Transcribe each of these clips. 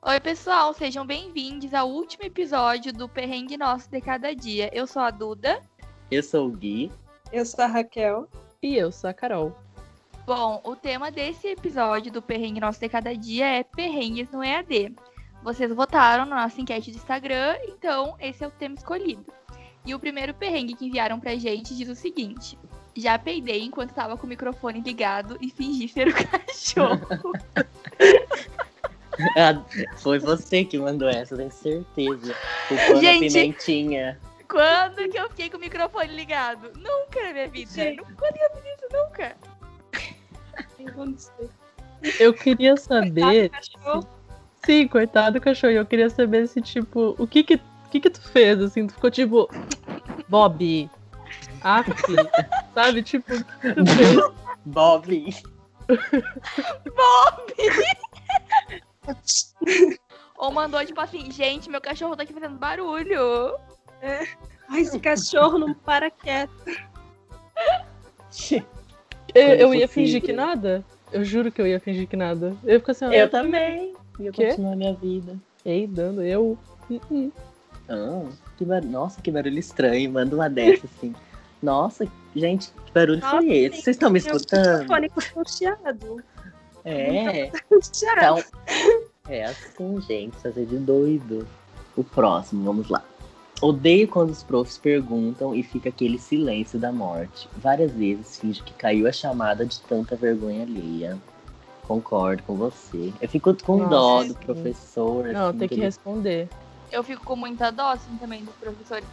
Oi, pessoal, sejam bem-vindos ao último episódio do Perrengue Nosso de Cada Dia. Eu sou a Duda. Eu sou o Gui. Eu sou a Raquel. E eu sou a Carol. Bom, o tema desse episódio do Perrengue Nosso de Cada Dia é Perrengues no EAD. Vocês votaram na nossa enquete do Instagram, então esse é o tema escolhido. E o primeiro perrengue que enviaram pra gente diz o seguinte: Já peidei enquanto tava com o microfone ligado e fingi ser o cachorro. Ah, Foi você que mandou essa, tenho certeza. Culpando Gente. a pimentinha. Quando que eu fiquei com o microfone ligado? Nunca na minha vida. Gente. Nunca, Quando eu fiz isso? Nunca. Eu queria saber. Cachorro. Sim, coitado do cachorro. Eu queria saber se, tipo, o que que, o que, que tu fez, assim? Tu ficou tipo. Bob. Af. Sabe? Tipo, fez? Bob. Ou mandou, tipo assim, gente, meu cachorro tá aqui fazendo barulho. Ai, esse cachorro não para quieto. Eu, eu ia fingir que nada? Eu juro que eu ia fingir que nada. Eu ia ficar assim, Eu também. E eu Quê? continuo a minha vida. Ei, dando, eu. Hum, hum. Ah, que bar... Nossa, que barulho estranho. Manda uma dessa assim. Nossa, gente, que barulho Nossa, foi esse? Vocês estão me escutando? microfone com chiado. É. Chiado. Então, é assim, gente, fazer de doido. O próximo, vamos lá. Odeio quando os profs perguntam e fica aquele silêncio da morte. Várias vezes finge que caiu a chamada de tanta vergonha alheia. Concordo com você. Eu fico com Nossa, dó do professor. Não, assim, tem que ele- responder. Eu fico com muita dó, assim, também dos professores.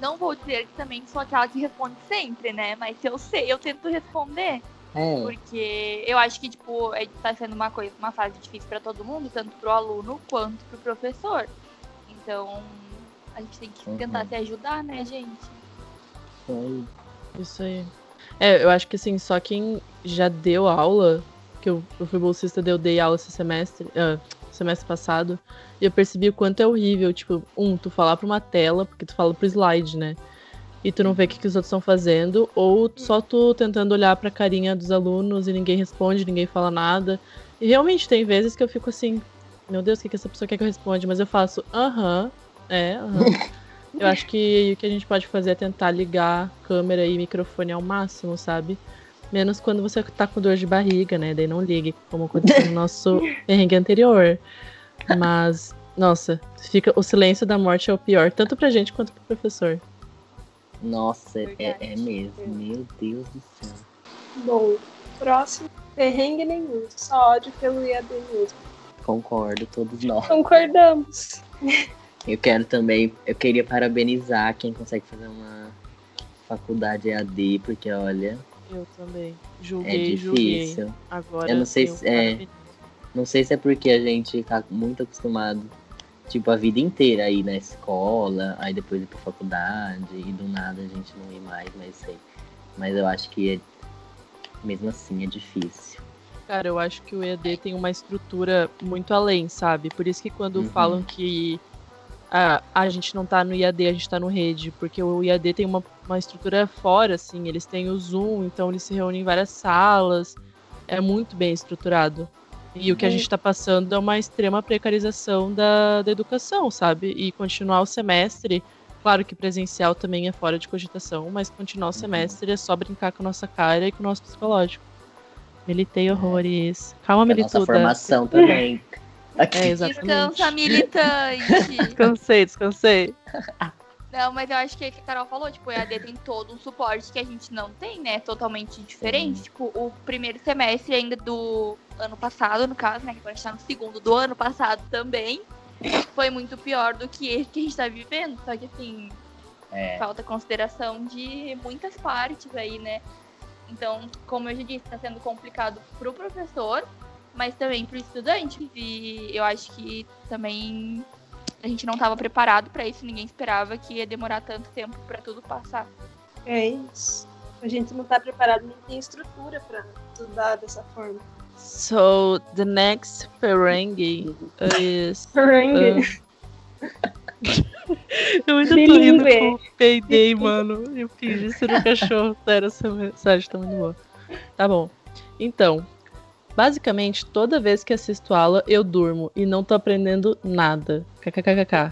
Não vou dizer que também sou aquela que responde sempre, né? Mas se eu sei, eu tento responder. É, Porque eu acho que, tipo, é, tá sendo uma coisa, uma fase difícil pra todo mundo, tanto pro aluno quanto pro professor. Então, a gente tem que Uhum. tentar se ajudar, né, gente? foi. Isso aí. É, eu acho que assim, só quem já deu aula, que eu, eu fui bolsista, eu dei aula esse semestre, ah, semestre passado, e eu percebi o quanto é horrível, tipo, um, tu falar pra uma tela, porque tu fala pro slide, né? E tu não vê o que, que os outros estão fazendo, ou só tu tentando olhar pra carinha dos alunos e ninguém responde, ninguém fala nada. E realmente tem vezes que eu fico assim, meu Deus, o que, que essa pessoa quer que eu responda? Mas eu faço, aham, é, aham. Eu acho que o que a gente pode fazer é tentar ligar câmera e microfone ao máximo, sabe? Menos quando você tá com dor de barriga, né? Daí não ligue, como aconteceu no nosso perrengue anterior. Mas, nossa, fica o silêncio da morte é o pior, tanto pra gente quanto pro professor. Nossa, é, é mesmo. Meu Deus do céu. Bom, próximo. Perrengue nenhum. Só ódio pelo IAD mesmo. Concordo, todos nós. Concordamos. Eu quero também, eu queria parabenizar quem consegue fazer uma faculdade EAD, porque olha, Eu também. é Julguei, julguei. difícil. Agora Eu não sei se- é. Não sei se é porque a gente tá muito acostumado, tipo, a vida inteira aí na escola, aí depois ir pra faculdade, e do nada a gente não ir mais, mas sei. Mas eu acho que é, mesmo assim é difícil. Cara, eu acho que o EAD tem uma estrutura muito além, sabe? Por isso que quando Uhum. falam que ah, a gente não tá no IAD, a gente tá no rede, porque o IAD tem uma, uma estrutura fora, assim, eles têm o Zoom, então eles se reúnem em várias salas, é muito bem estruturado. E o que a Uhum. gente tá passando é uma extrema precarização da, da educação, sabe? E continuar o semestre, claro que presencial também é fora de cogitação, mas continuar o semestre é só brincar com a nossa cara e com o nosso psicológico. Militei horrores. Calma, A nossa milituda. formação também. Aqui. É. Descansa, militante! Descansei, descansei. Não, mas eu acho que é o que a Carol falou, tipo, o EAD tem todo um suporte que a gente não tem, né? Totalmente diferente. Tipo, o primeiro semestre ainda do ano passado, no caso, né? Que agora a gente tá no segundo do ano passado também. Foi muito pior do que esse que a gente tá vivendo. Só que assim, É, falta consideração de muitas partes aí, né? Então, como eu já disse, tá sendo complicado pro professor, mas também pro estudante. E eu acho que também a gente não estava preparado para isso, ninguém esperava que ia demorar tanto tempo para tudo passar. É isso. A gente não tá preparado, nem tem estrutura pra estudar dessa forma. So, the next perrengue is. Perrengue. Eu ainda tô rindo com o peidei, mano. Eu fingi ser um cachorro. Sério, essa mensagem tá muito boa. Tá bom. Então, Basicamente, toda vez que assisto aula, eu durmo e não tô aprendendo nada. KKKKK.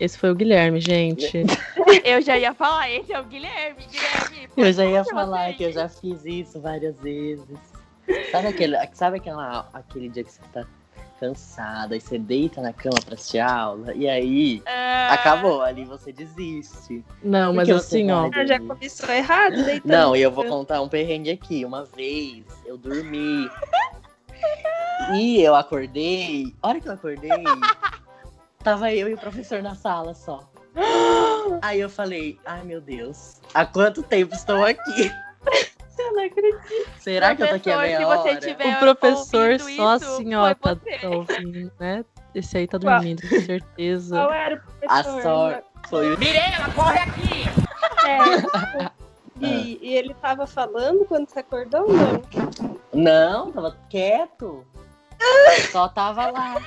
Esse foi o Guilherme, gente. Eu já ia falar, esse é o Guilherme. Guilherme, Eu já ia falar que eu já fiz isso várias vezes. Sabe aquele, sabe aquela, aquele dia que você tá cansada e você deita na cama pra assistir aula? E aí, Ah, acabou, ali você desiste. Não, mas assim, ó. Ah, já começou errado, deitando. Não, e eu vou contar um perrengue aqui. Uma vez eu dormi. E eu acordei. A hora que eu acordei, tava eu e o professor na sala só. Aí eu falei, ai meu Deus, há quanto tempo estou aqui? Eu não acredito. Será que eu tô aqui a Professor, meia se você hora? tiver- O professor só isso, assim, ó, tá, tá ouvindo, né? Esse aí tá dormindo, com certeza. Qual era o A professor? sorte foi o É. E, e ele tava falando quando você acordou ou não? Não, tava quieto. Só tava lá.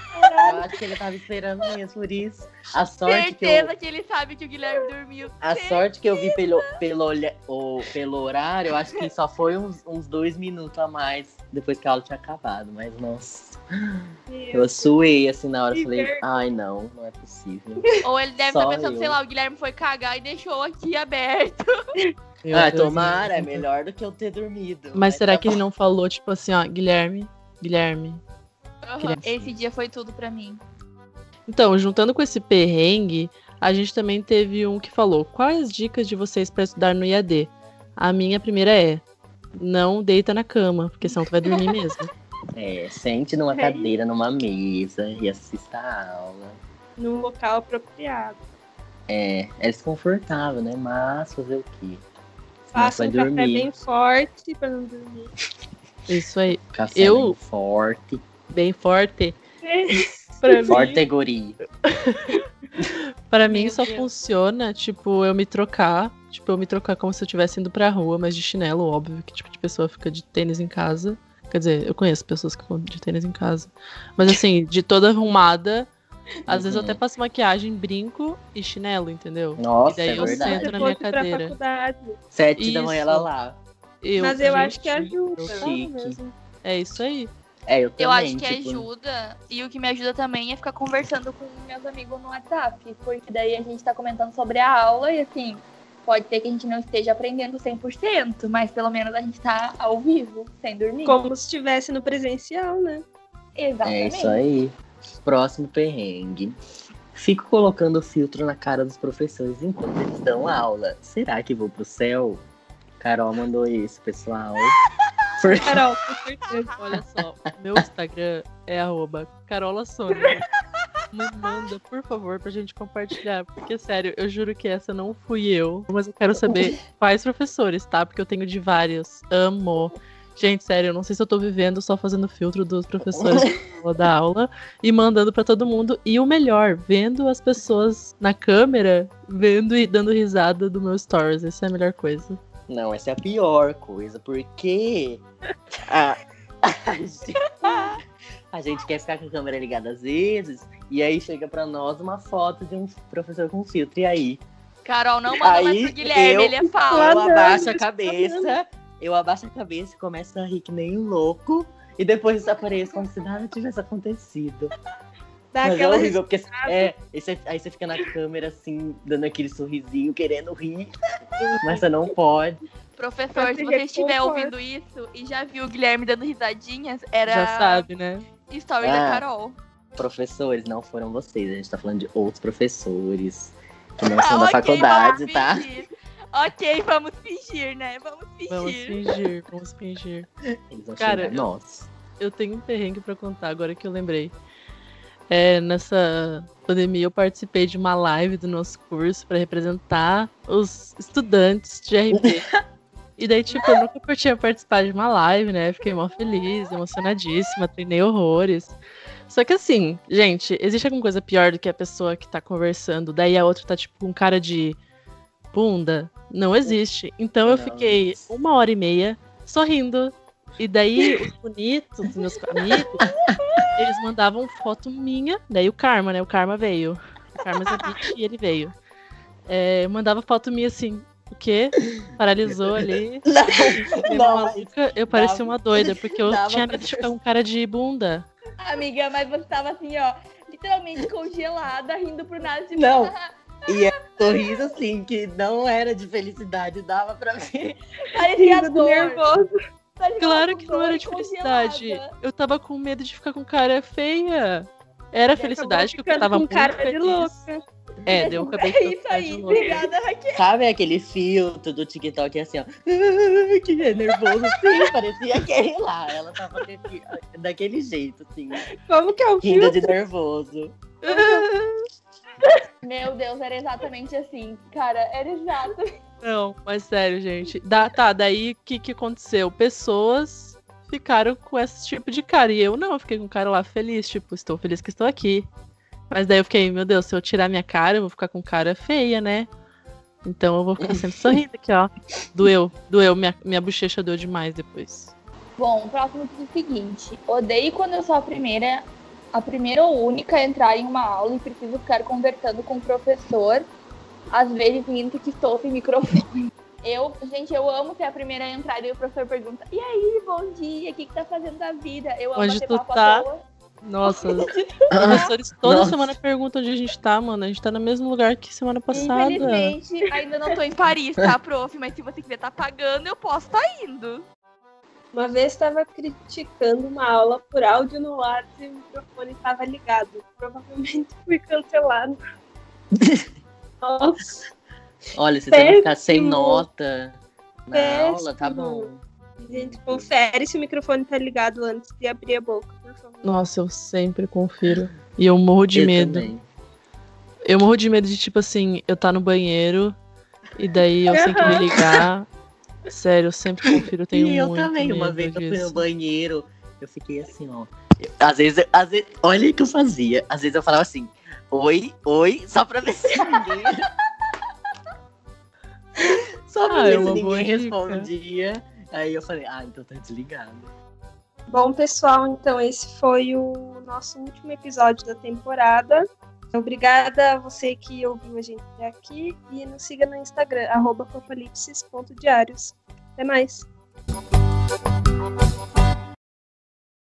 Eu acho que ele tava esperando mesmo por isso. A sorte que eu, Certeza que ele sabe que o Guilherme dormiu. a sorte que eu vi pelo, pelo, olha- o- pelo horário, eu acho que só foi uns, uns dois minutos a mais depois que a aula tinha acabado. Mas, nossa, eu suei assim na hora. Falei, ai não, não é possível. Ou ele deve estar pensando, eu. sei lá, o Guilherme foi cagar e deixou aqui aberto. Meu ah, Deus, tomara, é meu melhor do que eu ter dormido. Mas será tá que ele não falou, tipo assim, ó, Guilherme, Guilherme. Guilherme. Esse dia foi tudo pra mim. Então, juntando com esse perrengue, a gente também teve um que falou: quais dicas de vocês pra estudar no IAD? A minha primeira é: não deita na cama, porque senão tu vai dormir mesmo. É, sente numa É. cadeira, numa mesa e assista a aula. Num local apropriado. É, é desconfortável, né? Mas fazer o quê? Faça um café dormir. bem forte pra não dormir. Isso aí, Café Eu- bem forte. Bem forte. Pra mim, Forte guri. pra mim Meu só Deus. funciona, tipo, eu me trocar. Tipo, eu me trocar como se eu estivesse indo pra rua, mas de chinelo, óbvio, que tipo de pessoa fica de tênis em casa. Quer dizer, eu conheço pessoas que ficam de tênis em casa. Mas assim, de toda arrumada, às vezes eu Uhum. até passo maquiagem, brinco e chinelo, entendeu? Nossa, E daí é eu verdade. sento Se na minha pra cadeira. faculdade. Sete da manhã Isso. ela lá. Eu, Mas eu acho gente, que ajuda. eu- chique. mesmo. É isso aí. É, eu também. Eu acho que tipo, ajuda. E o que me ajuda também é ficar conversando com meus amigos no WhatsApp. Porque daí a gente tá comentando sobre a aula e assim, pode ser que a gente não esteja aprendendo 100%, mas pelo menos a gente tá ao vivo, sem dormir. Como se estivesse no presencial, né? Exatamente. É isso aí. Próximo perrengue. Fico colocando filtro na cara dos professores enquanto eles dão aula. Será que vou pro céu? Carol mandou isso, pessoal. Por- Carol, com certeza. Olha só, meu Instagram é arroba Carola Sônia. Me manda, por favor, pra gente compartilhar. Porque, sério, eu juro que essa não fui eu. Mas eu quero saber quais professores, tá? Porque eu tenho de vários. Amo. Gente, sério, eu não sei se eu tô vivendo só fazendo filtro dos professores da aula e mandando pra todo mundo. E o melhor, vendo as pessoas na câmera, vendo e dando risada do meu stories. Essa é a melhor coisa. Não, essa é a pior coisa, porque a, a gente, a gente quer ficar com a câmera ligada às vezes, e aí chega pra nós uma foto de um professor com filtro, e aí? Carol, não manda mais Aí pro Guilherme, eu- ele é Eu falso. Claro. abaixo a isso cabeça, eu abaixo a cabeça e começo a rir que nem um louco, e depois desapareço como se nada tivesse acontecido. Dá Mas é aquela horrível, porque é, aí você, aí você fica na câmera assim, dando aquele sorrisinho, querendo rir, mas você não pode. Professor, se você estiver ouvindo isso e já viu o Guilherme dando risadinhas, era Já sabe, né? story Ah. da Carol. Professores, não foram vocês, a gente tá falando de outros professores que não são da Ok, faculdade, tá? Ok, vamos fingir, né? Vamos fingir. Vamos fingir, vamos fingir. Eles vão Cara, eu- nós. Eu tenho um perrengue pra contar agora que eu lembrei. É, nessa pandemia eu participei de uma live do nosso curso pra representar os estudantes de RP. e daí, tipo, eu nunca tinha participado de uma live, né? Fiquei mó feliz, emocionadíssima, treinei horrores. Só que assim, gente, existe alguma coisa pior do que a pessoa que tá conversando, daí a outra tá, tipo, com cara de bunda? Não existe. Então eu fiquei uma hora e meia sorrindo. E daí, os bonitos, os meus amigos, mandavam foto minha. Daí o Karma, né? O Karma veio. O Karma Zabit e ele veio. É, mandava foto minha assim. O quê, paralisou ali. Não, Eu, não, maluca, eu parecia dava- uma doida, porque eu tinha medo de ficar com cara de bunda. Amiga, mas você tava assim, ó, literalmente congelada, rindo por nada. Tipo, Não. E é um sorriso assim, que não era de felicidade, dava pra ver. parecia dor. nervoso. Claro que não era de felicidade. Eu tava com medo de ficar com cara feia. Era felicidade que eu tava com muito cara de feliz. louca. É, deu, eu acabei É isso de aí, obrigada, Raquel. Sabe aquele filtro do TikTok assim, ó? "Ah, Que é nervoso, sim, parecia aquele lá. Ela tava daquele jeito, assim, Como que é o rindo filtro? de nervoso. Meu Deus, era exatamente assim. Cara, era exato. Não, mas sério, gente. Da, tá, daí o que, que aconteceu? Pessoas ficaram com esse tipo de cara. E eu não, eu fiquei com o cara lá feliz, tipo, estou feliz que estou aqui. Mas daí eu fiquei, meu Deus, se eu tirar minha cara, eu vou ficar com cara feia, né? Então eu vou ficar sempre sorrindo aqui, ó. Doeu, doeu, minha, minha bochecha doeu demais depois. Bom, o próximo diz o seguinte: odeio quando eu sou a primeira, a primeira ou única a entrar em uma aula e preciso ficar conversando com o professor, às vezes minto que estou sem microfone. Eu, gente, eu amo ser a primeira a entrar e o professor pergunta: E aí, bom dia, o que, que tá fazendo da vida? Eu amo Onde bater tu papo tá? à toa. Nossa, os professores toda Nossa. semana perguntam onde a gente tá, mano. A gente tá no mesmo lugar que semana passada. Infelizmente, ainda não tô em Paris, tá, prof? Mas se você quiser tá pagando, eu posso tá indo. Uma vez estava criticando uma aula por áudio no WhatsApp e o microfone estava ligado. Provavelmente fui cancelado. Nossa, Olha, você vai ficar sem nota na Péssimo. aula, tá bom. gente, confere se o microfone tá ligado antes de abrir a boca, por favor. Nossa, eu sempre confiro. E eu morro de Eu medo. também. Eu morro de medo de, tipo assim, eu tá no banheiro e daí eu tenho que me ligar. Sério, eu sempre confiro, eu tenho e eu muito também, medo uma vez eu fui no disso. banheiro, eu fiquei assim, ó. Eu- às vezes, eu- às vezes, olha o que eu fazia. Às vezes eu falava assim, oi, oi, só pra ver se ninguém. só pra Ah, ver é se ninguém dica. respondia. Aí eu falei, ah, então tá desligado. Bom, pessoal, então esse foi o nosso último episódio da temporada. Obrigada a você que ouviu a gente até aqui e nos siga no Instagram, arroba apocalipses.diários. Até mais!